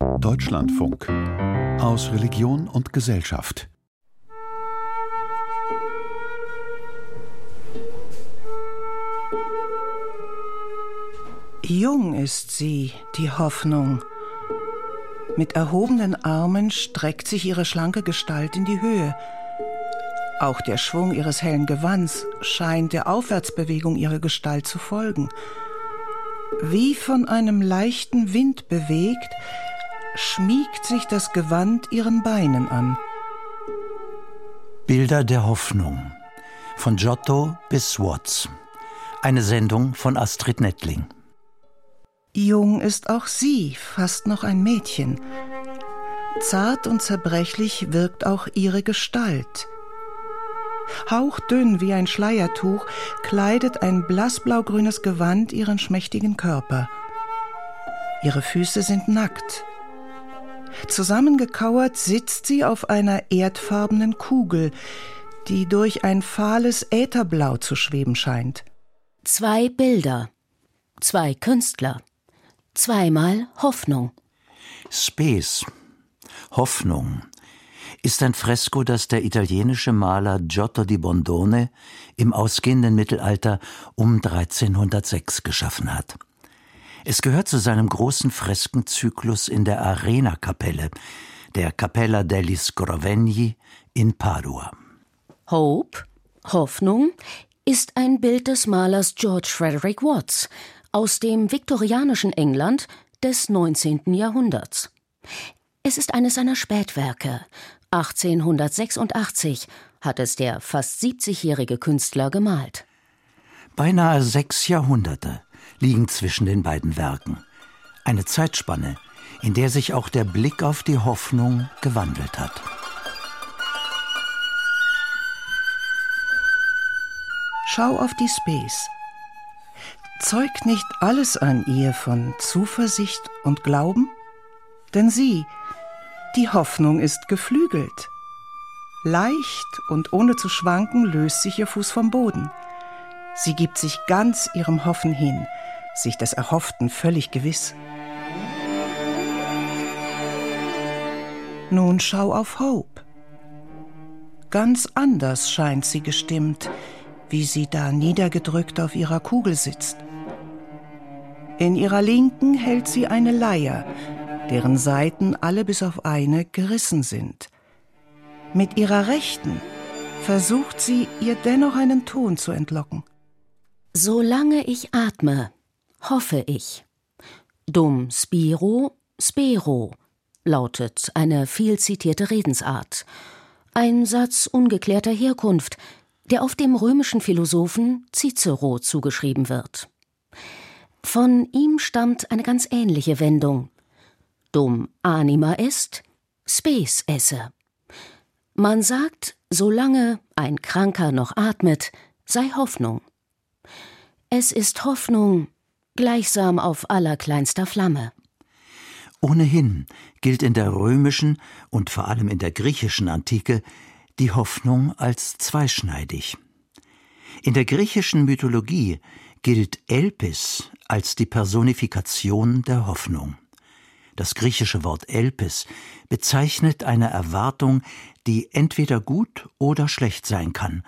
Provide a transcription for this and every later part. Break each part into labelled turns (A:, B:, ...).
A: Deutschlandfunk aus Religion und Gesellschaft.
B: Jung ist sie, die Hoffnung. Mit erhobenen Armen streckt sich ihre schlanke Gestalt in die Höhe. Auch der Schwung ihres hellen Gewands scheint der Aufwärtsbewegung ihrer Gestalt zu folgen. Wie von einem leichten Wind bewegt, schmiegt sich das Gewand ihren Beinen an.
C: Bilder der Hoffnung von Giotto bis Watts. Eine Sendung von Astrid Nettling.
B: Jung ist auch sie, fast noch ein Mädchen. Zart und zerbrechlich wirkt auch ihre Gestalt. Hauchdünn wie ein Schleiertuch kleidet ein blassblaugrünes Gewand ihren schmächtigen Körper. Ihre Füße sind nackt. Zusammengekauert sitzt sie auf einer erdfarbenen Kugel, die durch ein fahles Ätherblau zu schweben scheint.
D: Zwei Bilder, zwei Künstler, zweimal Hoffnung.
C: Space, Hoffnung, ist ein Fresko, das der italienische Maler Giotto di Bondone im ausgehenden Mittelalter um 1306 geschaffen hat. Es gehört zu seinem großen Freskenzyklus in der Arena-Kapelle, der Cappella degli Scrovegni in Padua.
D: Hope, Hoffnung, ist ein Bild des Malers George Frederick Watts aus dem viktorianischen England des 19. Jahrhunderts. Es ist eines seiner Spätwerke. 1886 hat es der fast 70-jährige Künstler gemalt.
C: Beinahe sechs Jahrhunderte liegen zwischen den beiden Werken. Eine Zeitspanne, in der sich auch der Blick auf die Hoffnung gewandelt hat.
B: Schau auf die Space. Zeugt nicht alles an ihr von Zuversicht und Glauben? Denn sie, die Hoffnung ist geflügelt. Leicht und ohne zu schwanken löst sich ihr Fuß vom Boden. Sie gibt sich ganz ihrem Hoffen hin, sich des Erhofften völlig gewiss. Nun schau auf Hope. Ganz anders scheint sie gestimmt, wie sie da niedergedrückt auf ihrer Kugel sitzt. In ihrer Linken hält sie eine Leier, deren Seiten alle bis auf eine gerissen sind. Mit ihrer Rechten versucht sie, ihr dennoch einen Ton zu entlocken.
D: Solange ich atme, hoffe ich. Dum spiro, spero, lautet eine viel zitierte Redensart. Ein Satz ungeklärter Herkunft, der auf dem römischen Philosophen Cicero zugeschrieben wird. Von ihm stammt eine ganz ähnliche Wendung. Dum anima est, spes esse. Man sagt, solange ein Kranker noch atmet, sei Hoffnung. Es ist Hoffnung, gleichsam auf allerkleinster Flamme.
C: Ohnehin gilt in der römischen und vor allem in der griechischen Antike die Hoffnung als zweischneidig. In der griechischen Mythologie gilt Elpis als die Personifikation der Hoffnung. Das griechische Wort Elpis bezeichnet eine Erwartung, die entweder gut oder schlecht sein kann,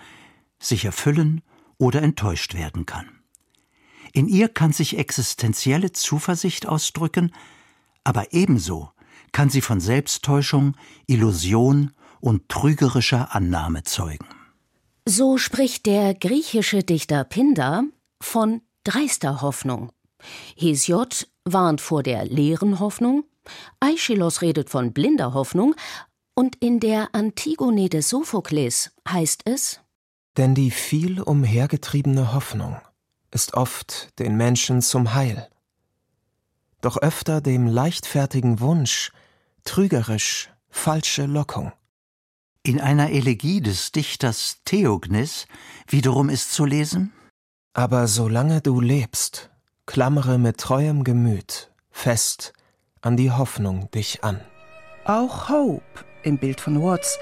C: sich erfüllen oder enttäuscht werden kann. In ihr kann sich existenzielle Zuversicht ausdrücken, aber ebenso kann sie von Selbsttäuschung, Illusion und trügerischer Annahme zeugen.
D: So spricht der griechische Dichter Pindar von dreister Hoffnung. Hesiod warnt vor der leeren Hoffnung, Aeschylus redet von blinder Hoffnung und in der Antigone des Sophokles heißt es
E: Denn die viel umhergetriebene Hoffnung ist oft den Menschen zum Heil, doch öfter dem leichtfertigen Wunsch trügerisch falsche Lockung.
C: In einer Elegie des Dichters Theognis wiederum ist zu lesen
E: Aber solange du lebst, klammere mit treuem Gemüt fest an die Hoffnung dich an.
B: Auch Hope im Bild von Watts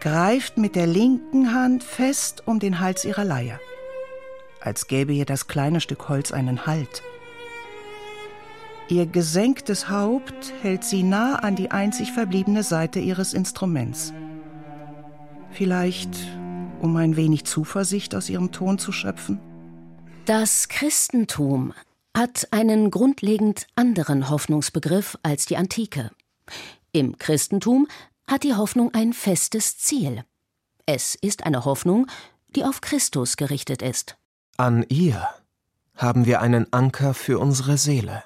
B: greift mit der linken Hand fest um den Hals ihrer Leier als gäbe ihr das kleine Stück Holz einen Halt. Ihr gesenktes Haupt hält sie nah an die einzig verbliebene Seite ihres Instruments. Vielleicht, um ein wenig Zuversicht aus ihrem Ton zu schöpfen?
D: Das Christentum hat einen grundlegend anderen Hoffnungsbegriff als die Antike. Im Christentum hat die Hoffnung ein festes Ziel. Es ist eine Hoffnung, die auf Christus gerichtet ist.
E: An ihr haben wir einen Anker für unsere Seele,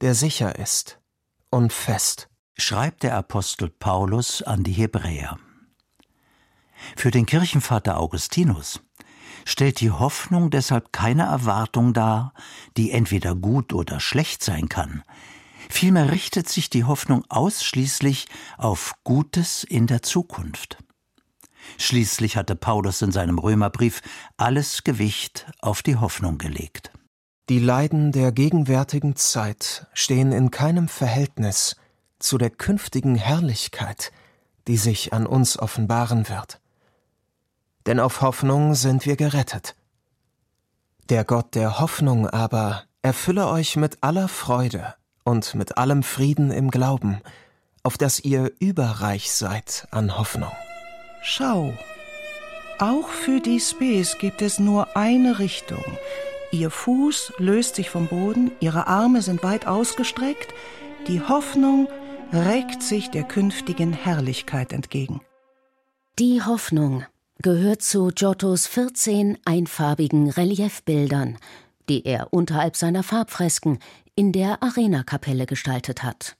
E: der sicher ist und fest,
C: schreibt der Apostel Paulus an die Hebräer. Für den Kirchenvater Augustinus stellt die Hoffnung deshalb keine Erwartung dar, die entweder gut oder schlecht sein kann. Vielmehr richtet sich die Hoffnung ausschließlich auf Gutes in der Zukunft. Schließlich hatte Paulus in seinem Römerbrief alles Gewicht auf die Hoffnung gelegt.
E: Die Leiden der gegenwärtigen Zeit stehen in keinem Verhältnis zu der künftigen Herrlichkeit, die sich an uns offenbaren wird. Denn auf Hoffnung sind wir gerettet. Der Gott der Hoffnung aber erfülle euch mit aller Freude und mit allem Frieden im Glauben, auf dass ihr überreich seid an Hoffnung.
B: Schau, auch für die Spes gibt es nur eine Richtung. Ihr Fuß löst sich vom Boden, ihre Arme sind weit ausgestreckt, die Hoffnung reckt sich der künftigen Herrlichkeit entgegen.
D: Die Hoffnung gehört zu Giottos 14 einfarbigen Reliefbildern, die er unterhalb seiner Farbfresken in der Arenakapelle gestaltet hat.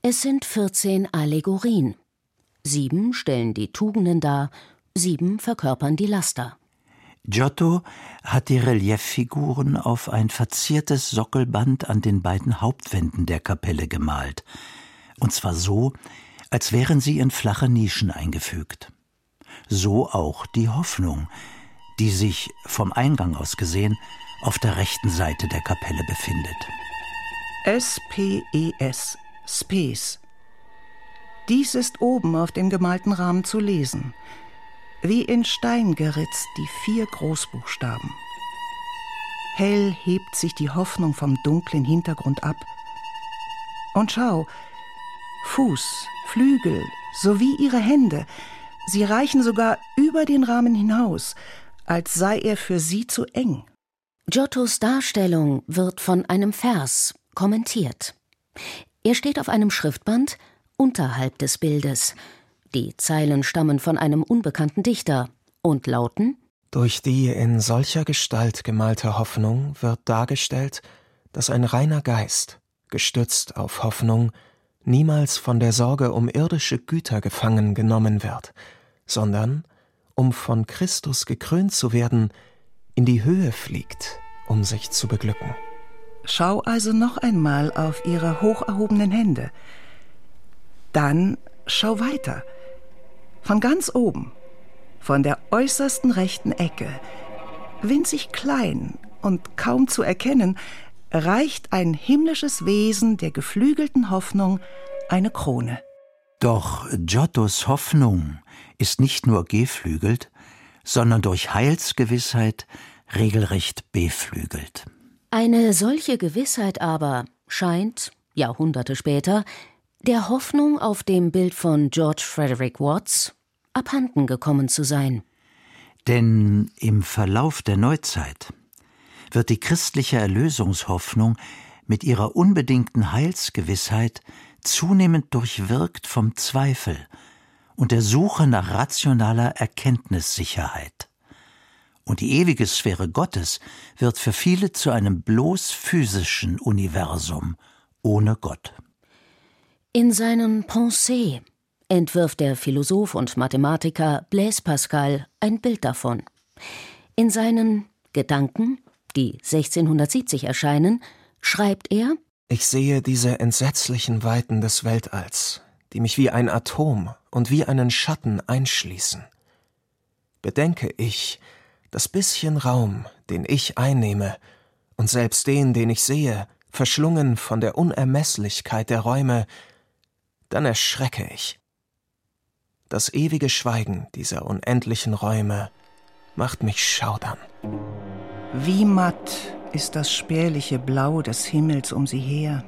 D: Es sind 14 Allegorien, Sieben stellen die Tugenden dar, sieben verkörpern die Laster.
C: Giotto hat die Relieffiguren auf ein verziertes Sockelband an den beiden Hauptwänden der Kapelle gemalt, und zwar so, als wären sie in flache Nischen eingefügt. So auch die Hoffnung, die sich vom Eingang aus gesehen auf der rechten Seite der Kapelle befindet.
B: S-P-E-S, Spes, dies ist oben auf dem gemalten Rahmen zu lesen. Wie in Stein geritzt die vier Großbuchstaben. Hell hebt sich die Hoffnung vom dunklen Hintergrund ab. Und schau, Fuß, Flügel sowie ihre Hände, sie reichen sogar über den Rahmen hinaus, als sei er für sie zu eng.
D: Giottos Darstellung wird von einem Vers kommentiert. Er steht auf einem Schriftband, unterhalb des Bildes. Die Zeilen stammen von einem unbekannten Dichter und lauten
E: Durch die in solcher Gestalt gemalte Hoffnung wird dargestellt, dass ein reiner Geist, gestützt auf Hoffnung, niemals von der Sorge um irdische Güter gefangen genommen wird, sondern, um von Christus gekrönt zu werden, in die Höhe fliegt, um sich zu beglücken.
B: Schau also noch einmal auf ihre hoch erhobenen Hände. Dann schau weiter. Von ganz oben, von der äußersten rechten Ecke, winzig klein und kaum zu erkennen, reicht ein himmlisches Wesen der geflügelten Hoffnung eine Krone.
C: Doch Giottos Hoffnung ist nicht nur geflügelt, sondern durch Heilsgewissheit regelrecht beflügelt.
D: Eine solche Gewissheit aber scheint, Jahrhunderte später, der Hoffnung auf dem Bild von George Frederick Watts abhanden gekommen zu sein.
C: Denn im Verlauf der Neuzeit wird die christliche Erlösungshoffnung mit ihrer unbedingten Heilsgewissheit zunehmend durchwirkt vom Zweifel und der Suche nach rationaler Erkenntnissicherheit. Und die ewige Sphäre Gottes wird für viele zu einem bloß physischen Universum ohne Gott.
D: In seinen Pensées entwirft der Philosoph und Mathematiker Blaise Pascal ein Bild davon. In seinen Gedanken, die 1670 erscheinen, schreibt er
E: Ich sehe diese entsetzlichen Weiten des Weltalls, die mich wie ein Atom und wie einen Schatten einschließen. Bedenke ich, das bisschen Raum, den ich einnehme, und selbst den, den ich sehe, verschlungen von der Unermeßlichkeit der Räume, dann erschrecke ich. Das ewige Schweigen dieser unendlichen Räume macht mich schaudern.
B: Wie matt ist das spärliche Blau des Himmels um sie her.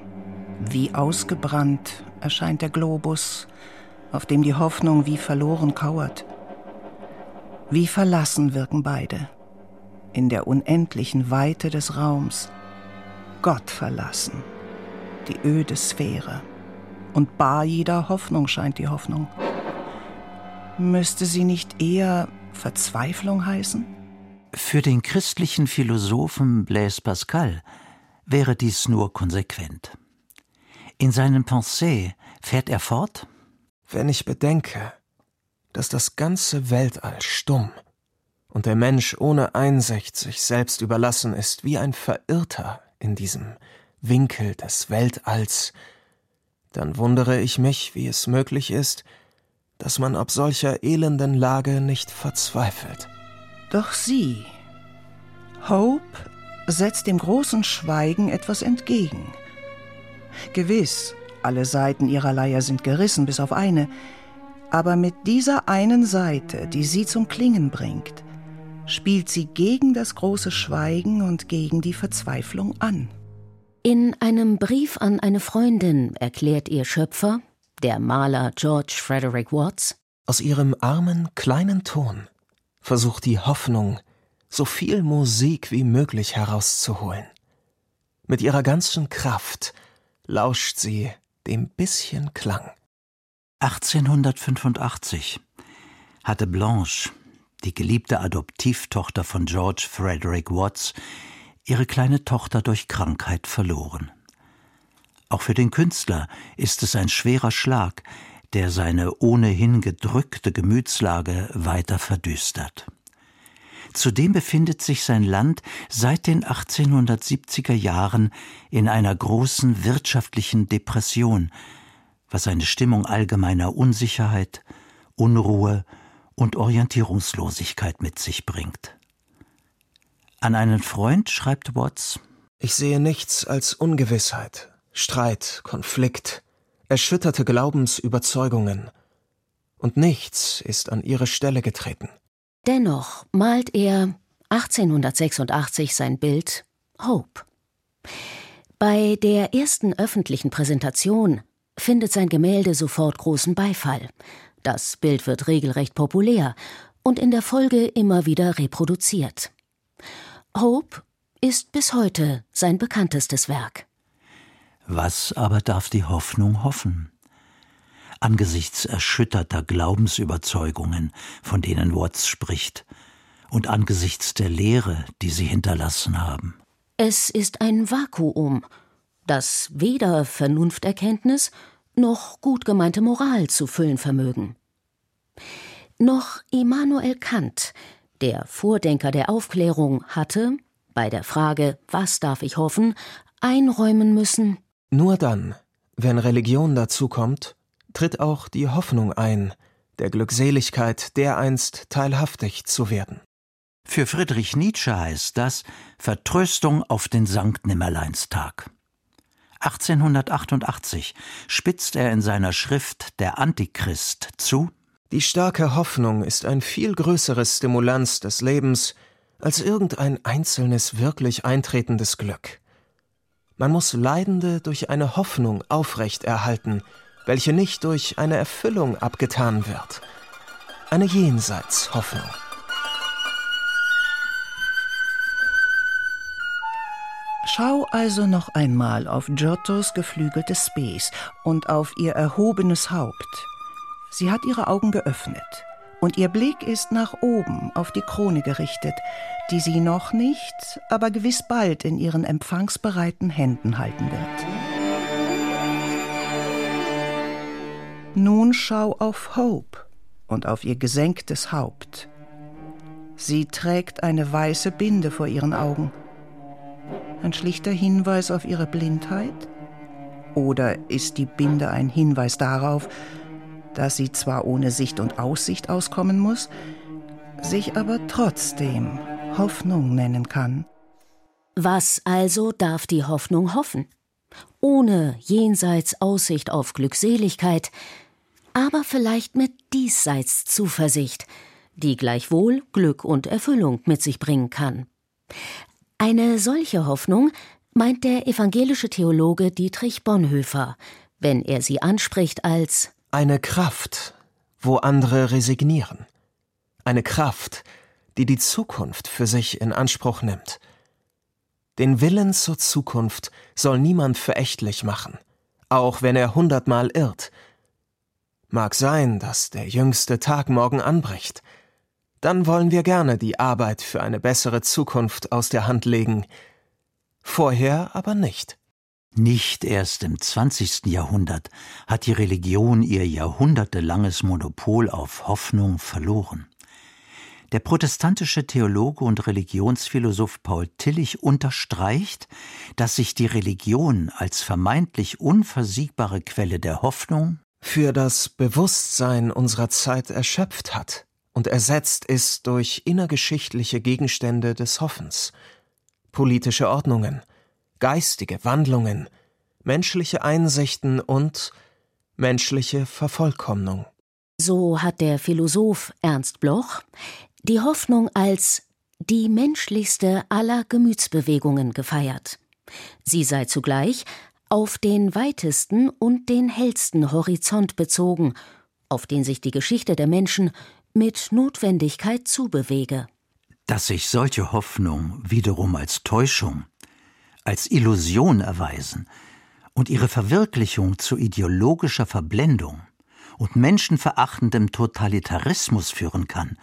B: Wie ausgebrannt erscheint der Globus, auf dem die Hoffnung wie verloren kauert. Wie verlassen wirken beide in der unendlichen Weite des Raums. Gott verlassen, die öde Sphäre. Und bar jeder Hoffnung scheint die Hoffnung. Müsste sie nicht eher Verzweiflung heißen?
C: Für den christlichen Philosophen Blaise Pascal wäre dies nur konsequent. In seinen Pensées fährt er fort
E: Wenn ich bedenke, dass das ganze Weltall stumm und der Mensch ohne Einsicht sich selbst überlassen ist, wie ein Verirrter in diesem Winkel des Weltalls, dann wundere ich mich, wie es möglich ist, dass man ab solcher elenden Lage nicht verzweifelt.
B: Doch sie, Hope, setzt dem großen Schweigen etwas entgegen. Gewiss, alle Seiten ihrer Leier sind gerissen, bis auf eine, aber mit dieser einen Seite, die sie zum Klingen bringt, spielt sie gegen das große Schweigen und gegen die Verzweiflung an.
D: In einem Brief an eine Freundin erklärt ihr Schöpfer, der Maler George Frederick Watts,
E: aus ihrem armen, kleinen Ton versucht die Hoffnung, so viel Musik wie möglich herauszuholen. Mit ihrer ganzen Kraft lauscht sie dem bisschen Klang.
C: 1885 hatte Blanche, die geliebte Adoptivtochter von George Frederick Watts, ihre kleine Tochter durch Krankheit verloren. Auch für den Künstler ist es ein schwerer Schlag, der seine ohnehin gedrückte Gemütslage weiter verdüstert. Zudem befindet sich sein Land seit den 1870er Jahren in einer großen wirtschaftlichen Depression, was eine Stimmung allgemeiner Unsicherheit, Unruhe und Orientierungslosigkeit mit sich bringt. An einen Freund schreibt Watts
E: Ich sehe nichts als Ungewissheit, Streit, Konflikt, erschütterte Glaubensüberzeugungen, und nichts ist an ihre Stelle getreten.
D: Dennoch malt er 1886 sein Bild Hope. Bei der ersten öffentlichen Präsentation findet sein Gemälde sofort großen Beifall. Das Bild wird regelrecht populär und in der Folge immer wieder reproduziert. Hope ist bis heute sein bekanntestes Werk.
C: Was aber darf die Hoffnung hoffen? Angesichts erschütterter Glaubensüberzeugungen, von denen Watts spricht, und angesichts der Lehre, die sie hinterlassen haben.
D: Es ist ein Vakuum, das weder Vernunfterkenntnis noch gut gemeinte Moral zu füllen vermögen. Noch Immanuel Kant, der Vordenker der Aufklärung, hatte, bei der Frage, was darf ich hoffen, einräumen müssen.
E: Nur dann, wenn Religion dazukommt, tritt auch die Hoffnung ein, der Glückseligkeit dereinst teilhaftig zu werden.
C: Für Friedrich Nietzsche heißt das Vertröstung auf den Sankt Nimmerleinstag. 1888 spitzt er in seiner Schrift Der Antichrist zu
E: Die starke Hoffnung ist ein viel größeres Stimulanz des Lebens als irgendein einzelnes wirklich eintretendes Glück. Man muss Leidende durch eine Hoffnung aufrechterhalten, welche nicht durch eine Erfüllung abgetan wird. Eine Jenseitshoffnung.
B: Schau also noch einmal auf Giottos geflügeltes Spes und auf ihr erhobenes Haupt. Sie hat ihre Augen geöffnet und ihr Blick ist nach oben auf die Krone gerichtet, die sie noch nicht, aber gewiss bald in ihren empfangsbereiten Händen halten wird. Nun schau auf Hope und auf ihr gesenktes Haupt. Sie trägt eine weiße Binde vor ihren Augen ein schlichter Hinweis auf ihre Blindheit? Oder ist die Binde ein Hinweis darauf, dass sie zwar ohne Sicht und Aussicht auskommen muss, sich aber trotzdem Hoffnung nennen kann?
D: Was also darf die Hoffnung hoffen? Ohne jenseits Aussicht auf Glückseligkeit, aber vielleicht mit diesseits Zuversicht, die gleichwohl Glück und Erfüllung mit sich bringen kann. Eine solche Hoffnung meint der evangelische Theologe Dietrich Bonhoeffer, wenn er sie anspricht als
E: eine Kraft, wo andere resignieren. Eine Kraft, die die Zukunft für sich in Anspruch nimmt. Den Willen zur Zukunft soll niemand verächtlich machen, auch wenn er hundertmal irrt. Mag sein, dass der jüngste Tag morgen anbricht. Dann wollen wir gerne die Arbeit für eine bessere Zukunft aus der Hand legen. Vorher aber nicht.
C: Nicht erst im 20. Jahrhundert hat die Religion ihr jahrhundertelanges Monopol auf Hoffnung verloren. Der protestantische Theologe und Religionsphilosoph Paul Tillich unterstreicht, dass sich die Religion als vermeintlich unversiegbare Quelle der Hoffnung
E: für das Bewusstsein unserer Zeit erschöpft hat und ersetzt ist durch innergeschichtliche Gegenstände des Hoffens, politische Ordnungen, geistige Wandlungen, menschliche Einsichten und menschliche Vervollkommnung.
D: So hat der Philosoph Ernst Bloch die Hoffnung als die menschlichste aller Gemütsbewegungen gefeiert. Sie sei zugleich auf den weitesten und den hellsten Horizont bezogen, auf den sich die Geschichte der Menschen mit Notwendigkeit zubewege.
C: Dass sich solche Hoffnung wiederum als Täuschung, als Illusion erweisen und ihre Verwirklichung zu ideologischer Verblendung und menschenverachtendem Totalitarismus führen kann,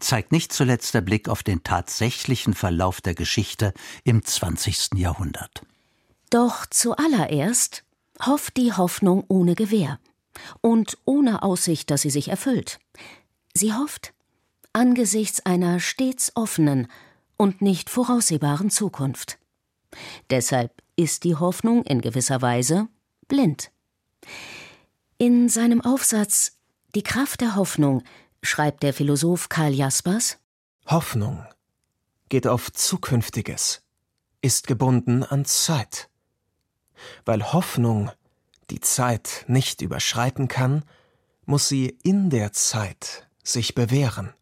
C: zeigt nicht zuletzt der Blick auf den tatsächlichen Verlauf der Geschichte im 20. Jahrhundert.
D: Doch zuallererst hofft die Hoffnung ohne Gewähr und ohne Aussicht, dass sie sich erfüllt. Sie hofft angesichts einer stets offenen und nicht voraussehbaren Zukunft. Deshalb ist die Hoffnung in gewisser Weise blind. In seinem Aufsatz Die Kraft der Hoffnung schreibt der Philosoph Karl Jaspers
E: Hoffnung geht auf Zukünftiges, ist gebunden an Zeit. Weil Hoffnung die Zeit nicht überschreiten kann, muss sie in der Zeit sich bewähren.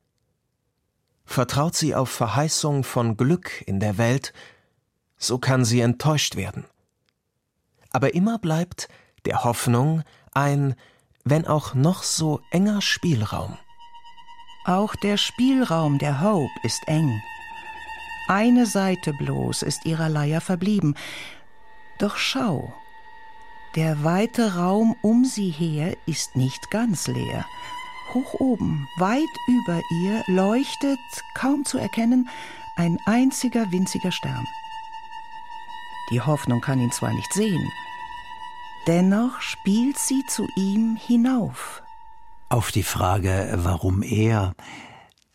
E: Vertraut sie auf Verheißung von Glück in der Welt, so kann sie enttäuscht werden. Aber immer bleibt der Hoffnung ein, wenn auch noch so enger Spielraum.
B: Auch der Spielraum der Hope ist eng. Eine Seite bloß ist ihrer Leier verblieben. Doch schau, der weite Raum um sie her ist nicht ganz leer. Hoch oben, weit über ihr, leuchtet, kaum zu erkennen, ein einziger winziger Stern. Die Hoffnung kann ihn zwar nicht sehen, dennoch spielt sie zu ihm hinauf.
C: Auf die Frage, warum er,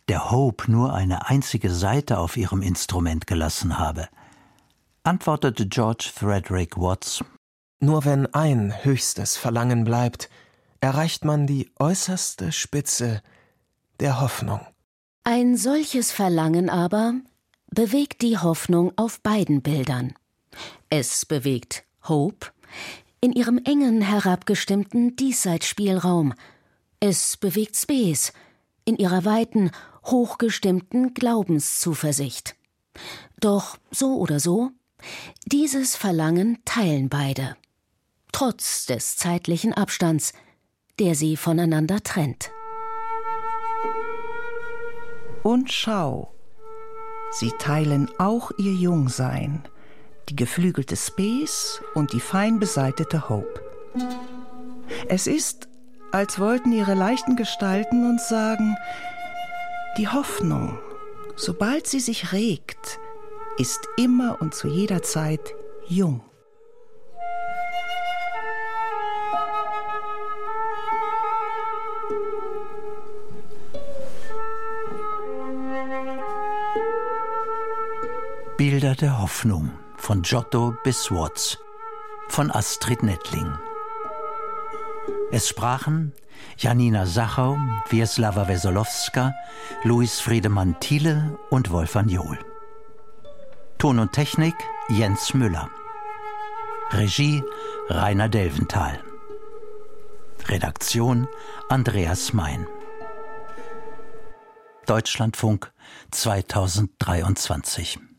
C: der Hope, nur eine einzige Seite auf ihrem Instrument gelassen habe, antwortete George Frederick Watts
E: Nur wenn ein höchstes Verlangen bleibt, erreicht man die äußerste Spitze der Hoffnung.
D: Ein solches Verlangen aber bewegt die Hoffnung auf beiden Bildern. Es bewegt. Hope. In ihrem engen herabgestimmten Diesseitsspielraum, es bewegt Space. In ihrer weiten, hochgestimmten Glaubenszuversicht. Doch so oder so, dieses Verlangen teilen beide, trotz des zeitlichen Abstands, der sie voneinander trennt.
B: Und schau, sie teilen auch ihr Jungsein, die geflügelte Space und die fein beseitete Hope. Es ist, als wollten ihre leichten Gestalten uns sagen, die Hoffnung, sobald sie sich regt, ist immer und zu jeder Zeit jung.
C: Bilder der Hoffnung von Giotto bis Watts von Astrid Nettling es sprachen Janina Sachau, Wieslawa Wesolowska, Luis Friedemann Thiele und Wolfgang Johl. Ton und Technik Jens Müller. Regie Rainer Delventhal. Redaktion Andreas Mein. Deutschlandfunk 2023